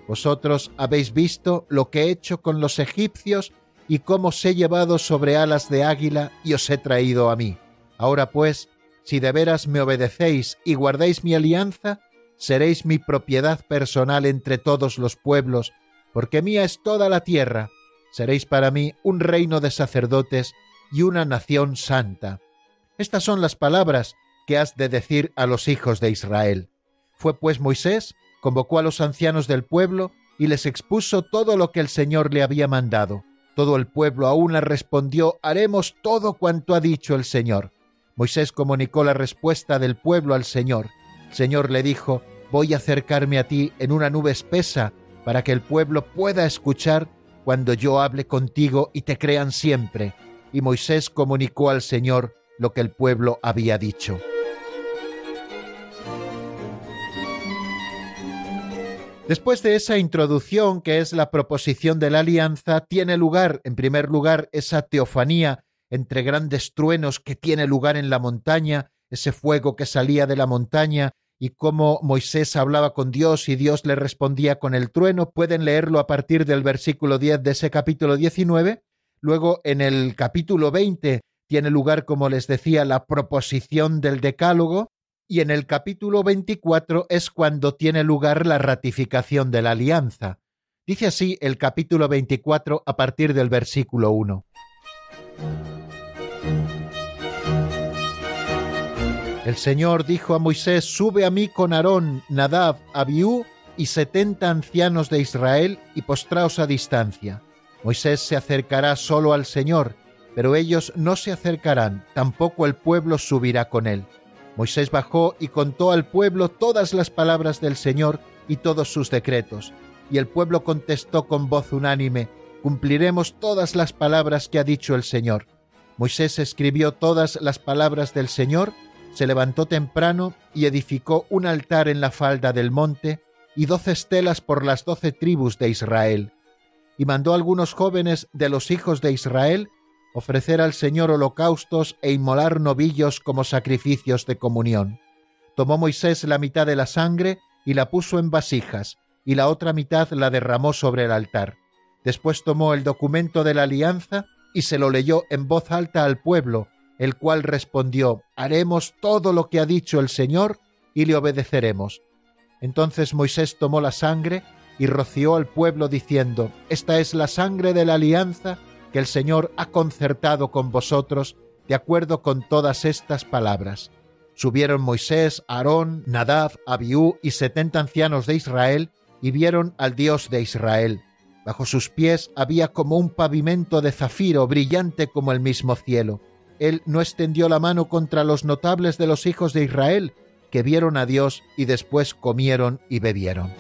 Vosotros habéis visto lo que he hecho con los egipcios y cómo os he llevado sobre alas de águila y os he traído a mí. Ahora pues, si de veras me obedecéis y guardáis mi alianza, seréis mi propiedad personal entre todos los pueblos, porque mía es toda la tierra, seréis para mí un reino de sacerdotes y una nación santa. Estas son las palabras que has de decir a los hijos de Israel. Fue pues Moisés, convocó a los ancianos del pueblo y les expuso todo lo que el Señor le había mandado. Todo el pueblo a una respondió, haremos todo cuanto ha dicho el Señor. Moisés comunicó la respuesta del pueblo al Señor, Señor le dijo, voy a acercarme a ti en una nube espesa para que el pueblo pueda escuchar cuando yo hable contigo y te crean siempre. Y Moisés comunicó al Señor lo que el pueblo había dicho. Después de esa introducción, que es la proposición de la alianza, tiene lugar, en primer lugar, esa teofanía entre grandes truenos que tiene lugar en la montaña, ese fuego que salía de la montaña y cómo Moisés hablaba con Dios y Dios le respondía con el trueno. Pueden leerlo a partir del versículo 10 de ese capítulo 19. Luego en el capítulo 20 tiene lugar, como les decía, la proposición del decálogo y en el capítulo 24 es cuando tiene lugar la ratificación de la alianza. Dice así el capítulo 24 a partir del versículo 1. El Señor dijo a Moisés, sube a mí con Aarón, Nadab, Abiú y setenta ancianos de Israel y postraos a distancia. Moisés se acercará solo al Señor, pero ellos no se acercarán, tampoco el pueblo subirá con él. Moisés bajó y contó al pueblo todas las palabras del Señor y todos sus decretos. Y el pueblo contestó con voz unánime, cumpliremos todas las palabras que ha dicho el Señor. Moisés escribió todas las palabras del Señor se levantó temprano y edificó un altar en la falda del monte y doce estelas por las doce tribus de Israel. y mandó a algunos jóvenes de los hijos de Israel ofrecer al Señor holocaustos e inmolar novillos como sacrificios de comunión. Tomó Moisés la mitad de la sangre y la puso en vasijas, y la otra mitad la derramó sobre el altar. Después tomó el documento de la alianza y se lo leyó en voz alta al pueblo, el cual respondió, Haremos todo lo que ha dicho el Señor y le obedeceremos. Entonces Moisés tomó la sangre y roció al pueblo diciendo, Esta es la sangre de la alianza que el Señor ha concertado con vosotros, de acuerdo con todas estas palabras. Subieron Moisés, Aarón, Nadab, Abiú y setenta ancianos de Israel, y vieron al Dios de Israel. Bajo sus pies había como un pavimento de zafiro brillante como el mismo cielo. Él no extendió la mano contra los notables de los hijos de Israel, que vieron a Dios y después comieron y bebieron.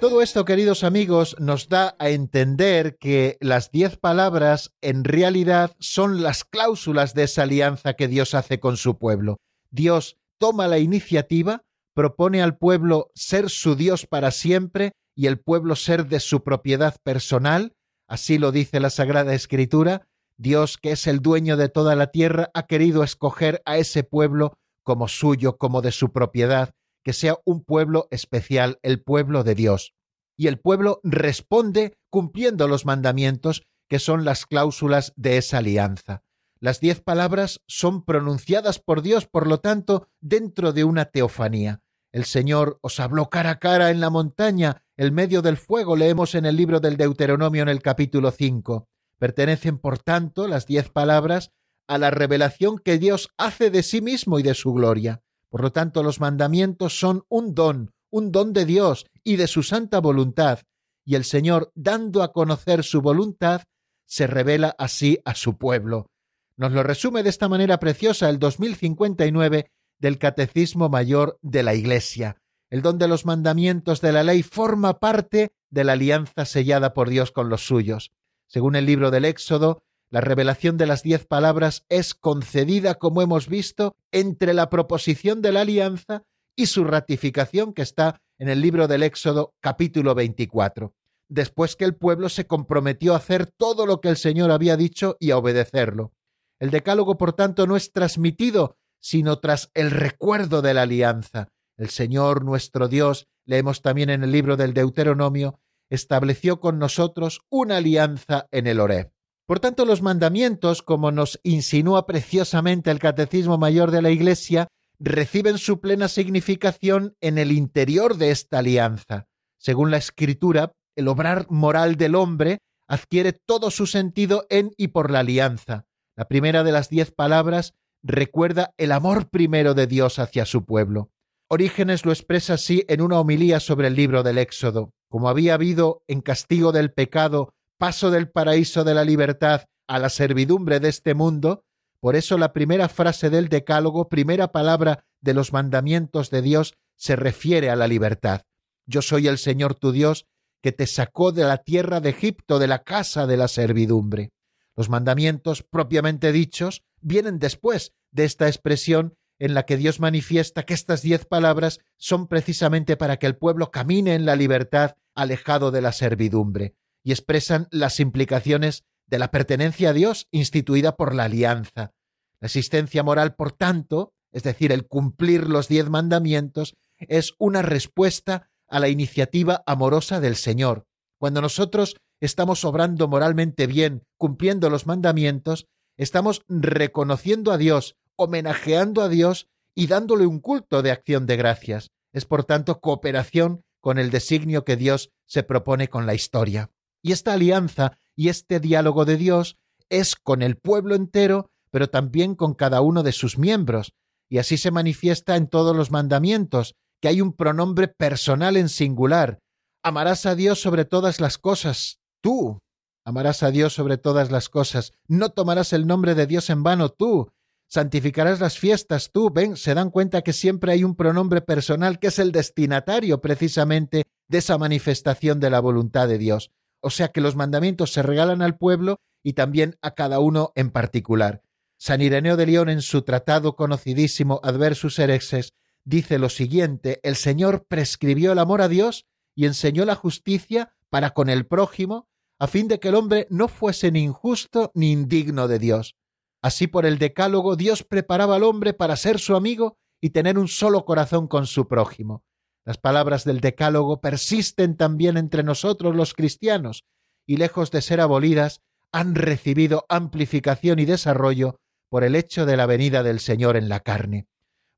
Todo esto, queridos amigos, nos da a entender que las diez palabras en realidad son las cláusulas de esa alianza que Dios hace con su pueblo. Dios toma la iniciativa, propone al pueblo ser su Dios para siempre y el pueblo ser de su propiedad personal, así lo dice la Sagrada Escritura, Dios, que es el dueño de toda la tierra, ha querido escoger a ese pueblo como suyo, como de su propiedad, que sea un pueblo especial, el pueblo de Dios. Y el pueblo responde cumpliendo los mandamientos que son las cláusulas de esa alianza. Las diez palabras son pronunciadas por Dios, por lo tanto, dentro de una teofanía. El Señor os habló cara a cara en la montaña, el medio del fuego, leemos en el libro del Deuteronomio en el capítulo 5. Pertenecen, por tanto, las diez palabras a la revelación que Dios hace de sí mismo y de su gloria. Por lo tanto, los mandamientos son un don, un don de Dios y de su santa voluntad, y el Señor, dando a conocer su voluntad, se revela así a su pueblo. Nos lo resume de esta manera preciosa el 2059 del Catecismo Mayor de la Iglesia. El don de los mandamientos de la ley forma parte de la alianza sellada por Dios con los suyos. Según el libro del Éxodo, la revelación de las diez palabras es concedida, como hemos visto, entre la proposición de la alianza y su ratificación que está en el libro del Éxodo capítulo 24, después que el pueblo se comprometió a hacer todo lo que el Señor había dicho y a obedecerlo. El decálogo, por tanto, no es transmitido, sino tras el recuerdo de la alianza. El Señor nuestro Dios, leemos también en el libro del Deuteronomio, estableció con nosotros una alianza en el Horeb. Por tanto, los mandamientos, como nos insinúa preciosamente el Catecismo Mayor de la Iglesia, reciben su plena significación en el interior de esta alianza. Según la Escritura, el obrar moral del hombre adquiere todo su sentido en y por la alianza. La primera de las diez palabras recuerda el amor primero de Dios hacia su pueblo. Orígenes lo expresa así en una homilía sobre el libro del Éxodo. Como había habido en castigo del pecado paso del paraíso de la libertad a la servidumbre de este mundo, por eso la primera frase del Decálogo, primera palabra de los mandamientos de Dios, se refiere a la libertad. Yo soy el Señor tu Dios, que te sacó de la tierra de Egipto, de la casa de la servidumbre. Los mandamientos propiamente dichos vienen después de esta expresión en la que Dios manifiesta que estas diez palabras son precisamente para que el pueblo camine en la libertad alejado de la servidumbre y expresan las implicaciones de la pertenencia a Dios instituida por la alianza. La existencia moral, por tanto, es decir, el cumplir los diez mandamientos, es una respuesta a la iniciativa amorosa del Señor. Cuando nosotros estamos obrando moralmente bien, cumpliendo los mandamientos, estamos reconociendo a Dios, homenajeando a Dios y dándole un culto de acción de gracias. Es por tanto cooperación con el designio que Dios se propone con la historia. Y esta alianza y este diálogo de Dios es con el pueblo entero, pero también con cada uno de sus miembros, y así se manifiesta en todos los mandamientos, que hay un pronombre personal en singular. Amarás a Dios sobre todas las cosas, tú. Amarás a Dios sobre todas las cosas. No tomarás el nombre de Dios en vano, tú. Santificarás las fiestas, tú. Ven, se dan cuenta que siempre hay un pronombre personal que es el destinatario precisamente de esa manifestación de la voluntad de Dios. O sea que los mandamientos se regalan al pueblo y también a cada uno en particular. San Ireneo de León en su tratado conocidísimo Adversus Herexes dice lo siguiente, el Señor prescribió el amor a Dios y enseñó la justicia para con el prójimo, a fin de que el hombre no fuese ni injusto ni indigno de Dios. Así por el decálogo Dios preparaba al hombre para ser su amigo y tener un solo corazón con su prójimo. Las palabras del decálogo persisten también entre nosotros los cristianos y lejos de ser abolidas, han recibido amplificación y desarrollo por el hecho de la venida del Señor en la carne.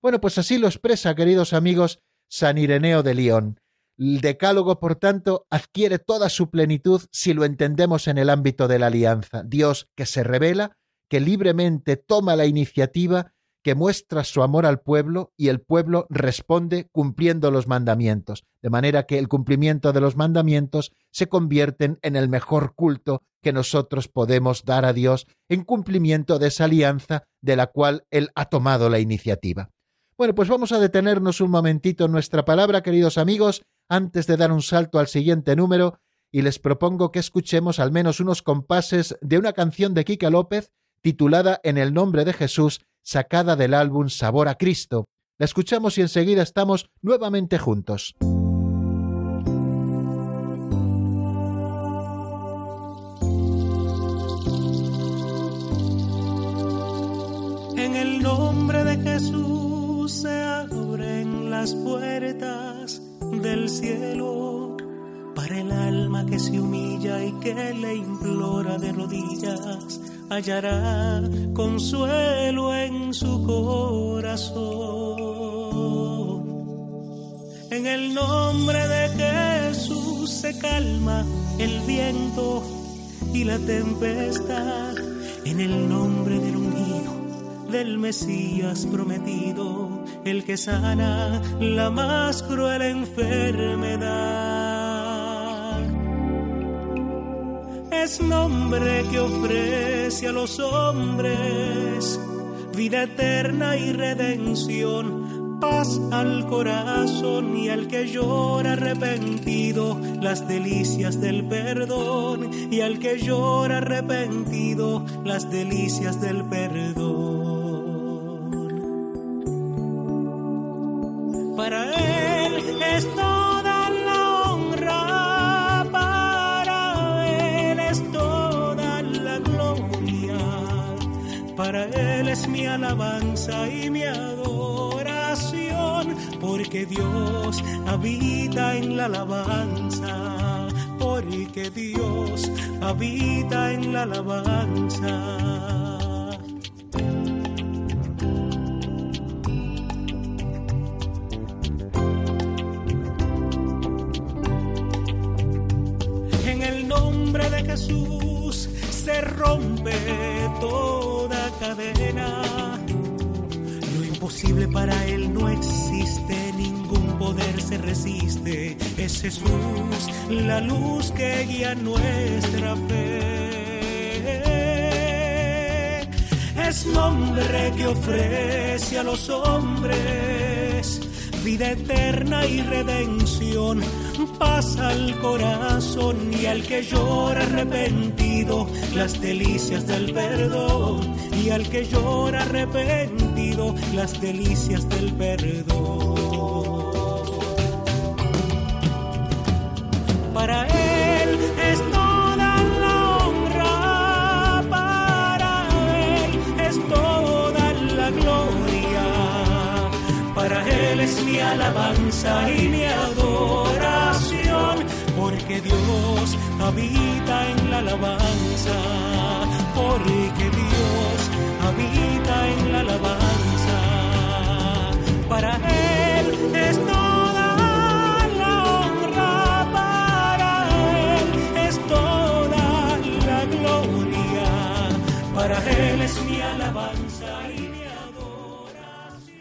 Bueno, pues así lo expresa, queridos amigos, San Ireneo de León. El decálogo, por tanto, adquiere toda su plenitud si lo entendemos en el ámbito de la alianza. Dios que se revela, que libremente toma la iniciativa, que muestra su amor al pueblo y el pueblo responde cumpliendo los mandamientos, de manera que el cumplimiento de los mandamientos se convierten en el mejor culto que nosotros podemos dar a Dios en cumplimiento de esa alianza de la cual Él ha tomado la iniciativa. Bueno, pues vamos a detenernos un momentito en nuestra palabra, queridos amigos, antes de dar un salto al siguiente número, y les propongo que escuchemos al menos unos compases de una canción de Quique López titulada En el nombre de Jesús, sacada del álbum Sabor a Cristo. La escuchamos y enseguida estamos nuevamente juntos. En el nombre de Jesús se abren las puertas del cielo para el alma que se humilla y que le implora de rodillas, hallará consuelo en su corazón. En el nombre de Jesús se calma el viento y la tempestad, en el nombre del ungido del Mesías prometido, el que sana la más cruel enfermedad. Nombre que ofrece a los hombres vida eterna y redención, paz al corazón y al que llora arrepentido, las delicias del perdón y al que llora arrepentido, las delicias del perdón. es toda la para Él es mi alabanza y mi adoración, porque Dios habita en la alabanza, porque Dios habita en la alabanza. Jesús se rompe toda imposible para Él no existe, ningún poder se resiste. Es Jesús la luz que guía nuestra fe. Es nombre que ofrece a los hombres vida eterna y redención paz al corazón y al que llora arrepentido las delicias del perdón y al que llora arrepentido las delicias del perdón. Para él es toda la honra, para él es toda la gloria, para él es mi alabanza y mi adoración habita en la alabanza, porque Dios habita en la alabanza. Para Él es toda la honra, para Él es toda la gloria, para Él es mi alabanza y mi adoración.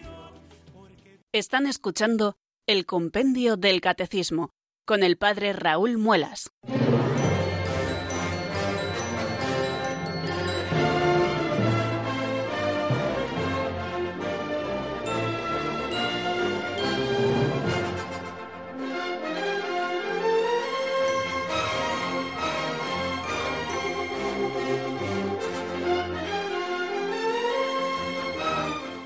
Están escuchando el Compendio del Catecismo con el padre Raúl Muelas.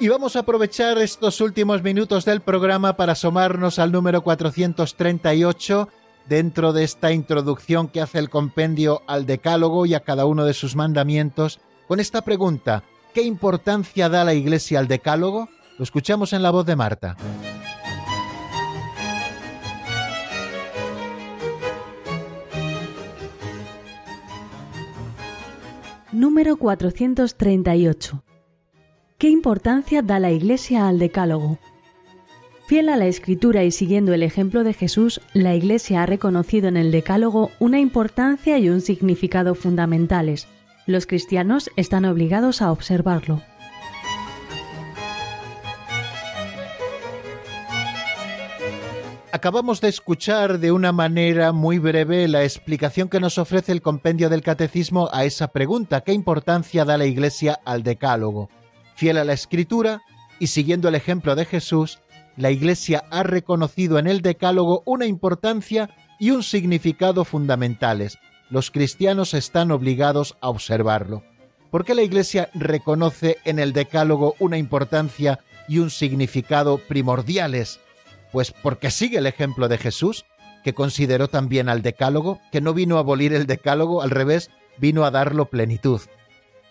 Y vamos a aprovechar estos últimos minutos del programa para asomarnos al número 438 dentro de esta introducción que hace el compendio al Decálogo y a cada uno de sus mandamientos, con esta pregunta, ¿qué importancia da la Iglesia al Decálogo? Lo escuchamos en la voz de Marta. Número 438. ¿Qué importancia da la Iglesia al Decálogo? Fiel a la Escritura y siguiendo el ejemplo de Jesús, la Iglesia ha reconocido en el Decálogo una importancia y un significado fundamentales. Los cristianos están obligados a observarlo. Acabamos de escuchar de una manera muy breve la explicación que nos ofrece el compendio del catecismo a esa pregunta, ¿qué importancia da la Iglesia al decálogo? Fiel a la Escritura y siguiendo el ejemplo de Jesús, la Iglesia ha reconocido en el decálogo una importancia y un significado fundamentales. Los cristianos están obligados a observarlo. ¿Por qué la Iglesia reconoce en el decálogo una importancia y un significado primordiales? Pues porque sigue el ejemplo de Jesús, que consideró también al decálogo, que no vino a abolir el decálogo, al revés, vino a darlo plenitud.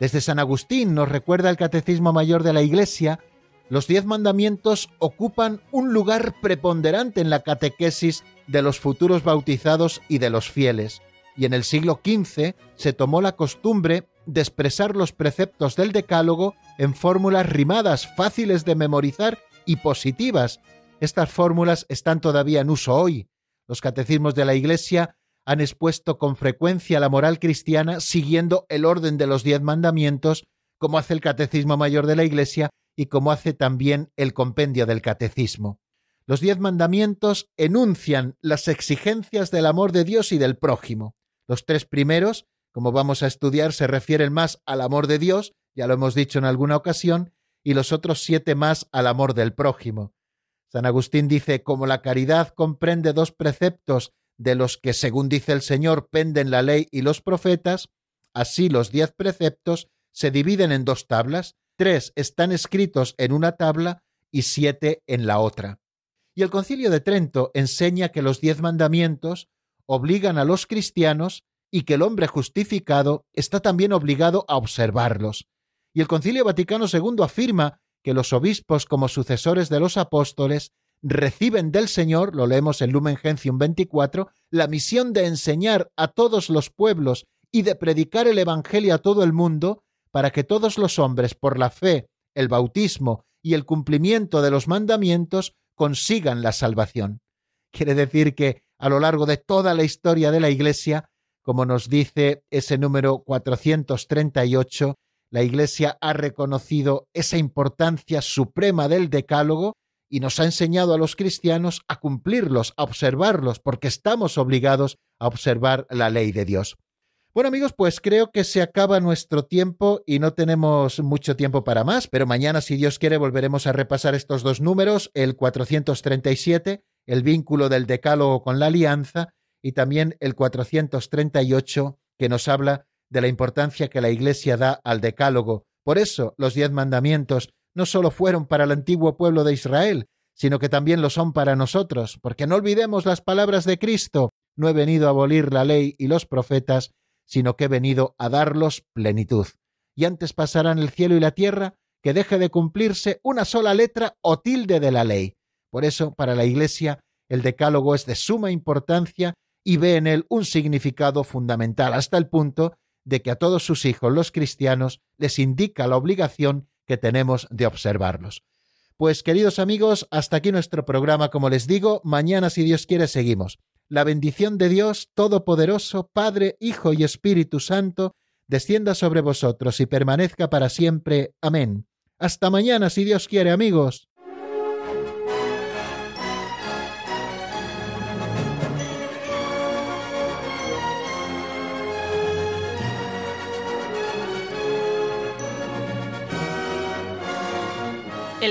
Desde San Agustín nos recuerda el Catecismo Mayor de la Iglesia, los diez mandamientos ocupan un lugar preponderante en la catequesis de los futuros bautizados y de los fieles, y en el siglo XV se tomó la costumbre de expresar los preceptos del decálogo en fórmulas rimadas, fáciles de memorizar y positivas, estas fórmulas están todavía en uso hoy. Los catecismos de la Iglesia han expuesto con frecuencia la moral cristiana siguiendo el orden de los diez mandamientos, como hace el Catecismo Mayor de la Iglesia y como hace también el compendio del Catecismo. Los diez mandamientos enuncian las exigencias del amor de Dios y del prójimo. Los tres primeros, como vamos a estudiar, se refieren más al amor de Dios, ya lo hemos dicho en alguna ocasión, y los otros siete más al amor del prójimo. San Agustín dice, como la caridad comprende dos preceptos de los que, según dice el Señor, penden la ley y los profetas, así los diez preceptos se dividen en dos tablas, tres están escritos en una tabla y siete en la otra. Y el concilio de Trento enseña que los diez mandamientos obligan a los cristianos y que el hombre justificado está también obligado a observarlos. Y el concilio Vaticano II afirma que los obispos como sucesores de los apóstoles reciben del Señor, lo leemos en Lumen Gentium 24, la misión de enseñar a todos los pueblos y de predicar el Evangelio a todo el mundo, para que todos los hombres, por la fe, el bautismo y el cumplimiento de los mandamientos, consigan la salvación. Quiere decir que a lo largo de toda la historia de la Iglesia, como nos dice ese número 438, la Iglesia ha reconocido esa importancia suprema del decálogo y nos ha enseñado a los cristianos a cumplirlos, a observarlos, porque estamos obligados a observar la ley de Dios. Bueno amigos, pues creo que se acaba nuestro tiempo y no tenemos mucho tiempo para más, pero mañana, si Dios quiere, volveremos a repasar estos dos números, el 437, el vínculo del decálogo con la alianza, y también el 438, que nos habla de la importancia que la Iglesia da al decálogo. Por eso los diez mandamientos no solo fueron para el antiguo pueblo de Israel, sino que también lo son para nosotros, porque no olvidemos las palabras de Cristo, no he venido a abolir la ley y los profetas, sino que he venido a darlos plenitud. Y antes pasarán el cielo y la tierra que deje de cumplirse una sola letra o tilde de la ley. Por eso, para la Iglesia, el decálogo es de suma importancia y ve en él un significado fundamental, hasta el punto de que a todos sus hijos los cristianos les indica la obligación que tenemos de observarlos. Pues queridos amigos, hasta aquí nuestro programa, como les digo, mañana si Dios quiere seguimos. La bendición de Dios Todopoderoso, Padre, Hijo y Espíritu Santo, descienda sobre vosotros y permanezca para siempre. Amén. Hasta mañana si Dios quiere, amigos.